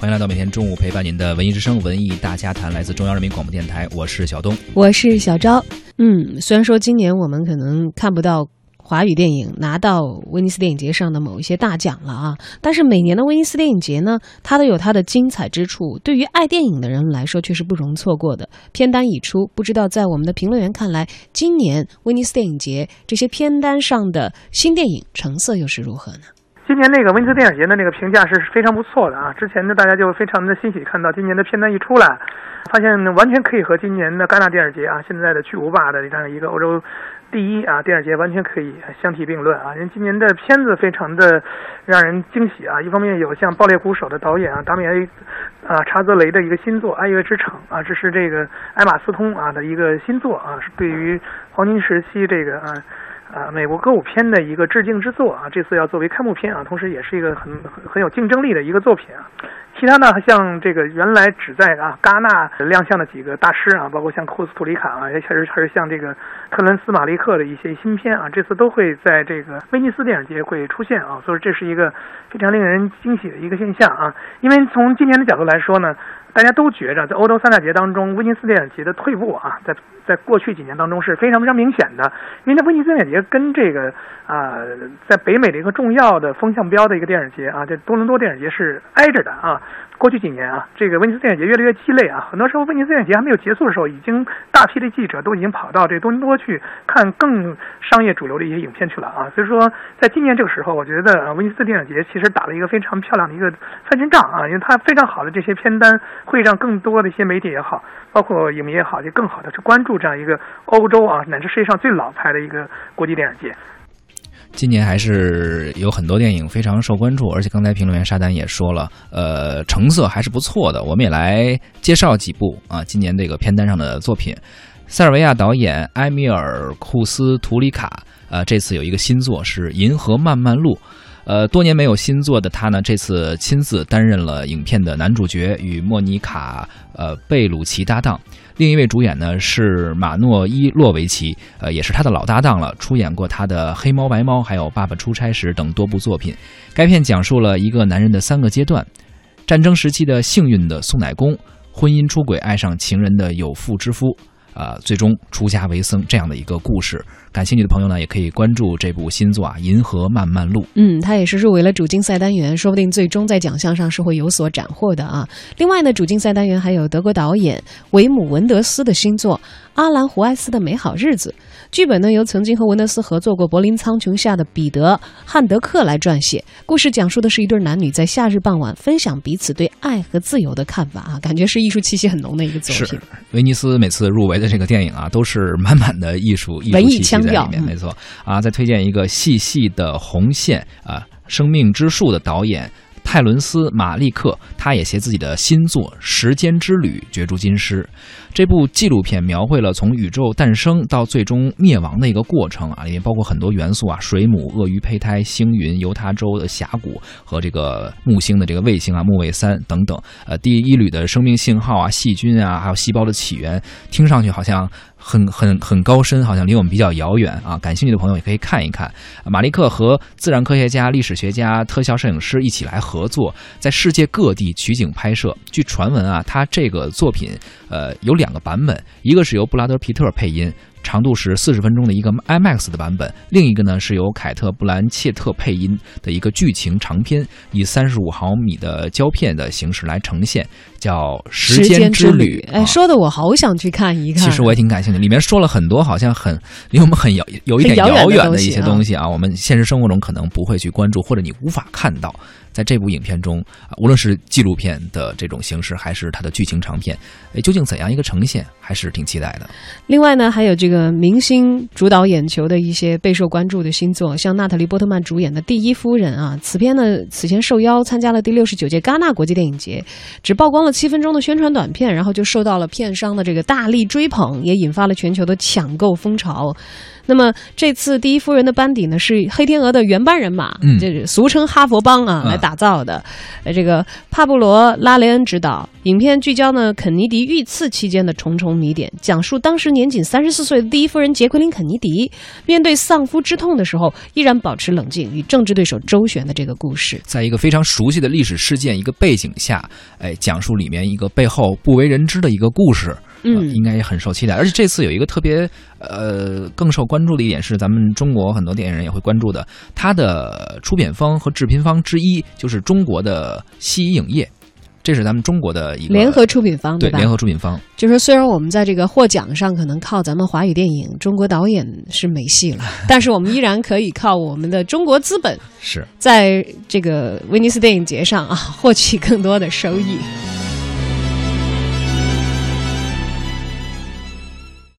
欢迎来到每天中午陪伴您的文艺之声文艺大家谈，来自中央人民广播电台，我是小东，我是小昭。嗯，虽然说今年我们可能看不到华语电影拿到威尼斯电影节上的某一些大奖了啊，但是每年的威尼斯电影节呢，它都有它的精彩之处，对于爱电影的人来说却是不容错过的。片单已出，不知道在我们的评论员看来，今年威尼斯电影节这些片单上的新电影成色又是如何呢？今年那个威尼斯电影节的那个评价是非常不错的啊！之前呢，大家就非常的欣喜看到今年的片单一出来，发现完全可以和今年的戛纳电影节啊，现在的巨无霸的这样一个欧洲第一啊电影节完全可以相提并论啊！因为今年的片子非常的让人惊喜啊！一方面有像《爆裂鼓手》的导演啊达米埃啊查泽雷的一个新作《爱乐之城》啊，这是这个艾玛斯通啊的一个新作啊，是对于黄金时期这个啊。啊，美国歌舞片的一个致敬之作啊，这次要作为开幕片啊，同时也是一个很很很有竞争力的一个作品啊。其他呢，像这个原来只在啊戛纳亮相的几个大师啊，包括像库斯图里卡啊，也确实还是像这个特伦斯马利克的一些新片啊，这次都会在这个威尼斯电影节会出现啊，所以这是一个非常令人惊喜的一个现象啊。因为从今年的角度来说呢。大家都觉着，在欧洲三大节当中，威尼斯电影节的退步啊，在在过去几年当中是非常非常明显的。因为威尼斯电影节跟这个啊，在北美的一个重要的风向标的一个电影节啊，这多伦多电影节是挨着的啊。过去几年啊，这个威尼斯电影节越来越鸡肋啊，很多时候威尼斯电影节还没有结束的时候，已经大批的记者都已经跑到这多伦多去看更商业主流的一些影片去了啊。所以说，在今年这个时候，我觉得威尼斯电影节其实打了一个非常漂亮的一个翻身仗啊，因为它非常好的这些片单会让更多的一些媒体也好，包括影迷也好，就更好的去关注这样一个欧洲啊乃至世界上最老牌的一个国际电影节。今年还是有很多电影非常受关注，而且刚才评论员沙丹也说了，呃，成色还是不错的。我们也来介绍几部啊，今年这个片单上的作品。塞尔维亚导演埃米尔·库斯图里卡，呃，这次有一个新作是《银河漫漫路》。呃，多年没有新作的他呢，这次亲自担任了影片的男主角，与莫妮卡呃贝鲁奇搭档。另一位主演呢是马诺伊洛维奇，呃，也是他的老搭档了，出演过他的《黑猫白猫》还有《爸爸出差时》等多部作品。该片讲述了一个男人的三个阶段：战争时期的幸运的送奶工，婚姻出轨爱上情人的有妇之夫。呃，最终出家为僧这样的一个故事，感兴趣的朋友呢，也可以关注这部新作啊，《银河漫漫路》。嗯，他也是入围了主竞赛单元，说不定最终在奖项上是会有所斩获的啊。另外呢，主竞赛单元还有德国导演维姆文德斯的新作《阿兰胡埃斯的美好日子》。剧本呢由曾经和文德斯合作过《柏林苍穹下》的彼得·汉德克来撰写。故事讲述的是一对男女在夏日傍晚分享彼此对爱和自由的看法啊，感觉是艺术气息很浓的一个作品。是威尼斯每次入围的这个电影啊，都是满满的艺术艺术气息在里面。没错啊，再推荐一个细细的红线啊，《生命之树》的导演。泰伦斯·马利克，他也携自己的新作《时间之旅》角逐金狮。这部纪录片描绘了从宇宙诞生到最终灭亡的一个过程啊，里面包括很多元素啊，水母、鳄鱼胚胎、星云、犹他州的峡谷和这个木星的这个卫星啊，木卫三等等。呃，第一缕的生命信号啊，细菌啊，还有细胞的起源，听上去好像。很很很高深，好像离我们比较遥远啊！感兴趣的朋友也可以看一看。马利克和自然科学家、历史学家、特效摄影师一起来合作，在世界各地取景拍摄。据传闻啊，他这个作品呃有两个版本，一个是由布拉德皮特配音。长度是四十分钟的一个 IMAX 的版本，另一个呢是由凯特·布兰切特配音的一个剧情长片，以三十五毫米的胶片的形式来呈现，叫《时间之旅》。哎，说的我好想去看一看。其实我也挺感兴趣，里面说了很多好像很离我们很遥有一点遥远的一些东西啊，我们现实生活中可能不会去关注，或者你无法看到。在这部影片中，无论是纪录片的这种形式，还是它的剧情长片，哎，究竟怎样一个呈现，还是挺期待的。另外呢，还有这个明星主导眼球的一些备受关注的新作，像娜塔莉波特曼主演的《第一夫人》啊，此片呢此前受邀参加了第六十九届戛纳国际电影节，只曝光了七分钟的宣传短片，然后就受到了片商的这个大力追捧，也引发了全球的抢购风潮。那么这次第一夫人的班底呢是黑天鹅的原班人马，嗯，就是俗称哈佛帮啊来打造的。呃，这个帕布罗拉雷恩执导，影片聚焦呢肯尼迪遇刺期间的重重谜点，讲述当时年仅三十四岁的第一夫人杰奎琳·肯尼迪面对丧夫之痛的时候，依然保持冷静，与政治对手周旋的这个故事，在一个非常熟悉的历史事件一个背景下，哎，讲述里面一个背后不为人知的一个故事，嗯，应该也很受期待。而且这次有一个特别呃更受关注的一点是，咱们中国很多电影人也会关注的，它的出品方和制片方之一就是中国的西影业。这是咱们中国的一个联合出品方，对吧？联合出品方，就说虽然我们在这个获奖上可能靠咱们华语电影、中国导演是没戏了，但是我们依然可以靠我们的中国资本，是在这个威尼斯电影节上啊获取更多的收益。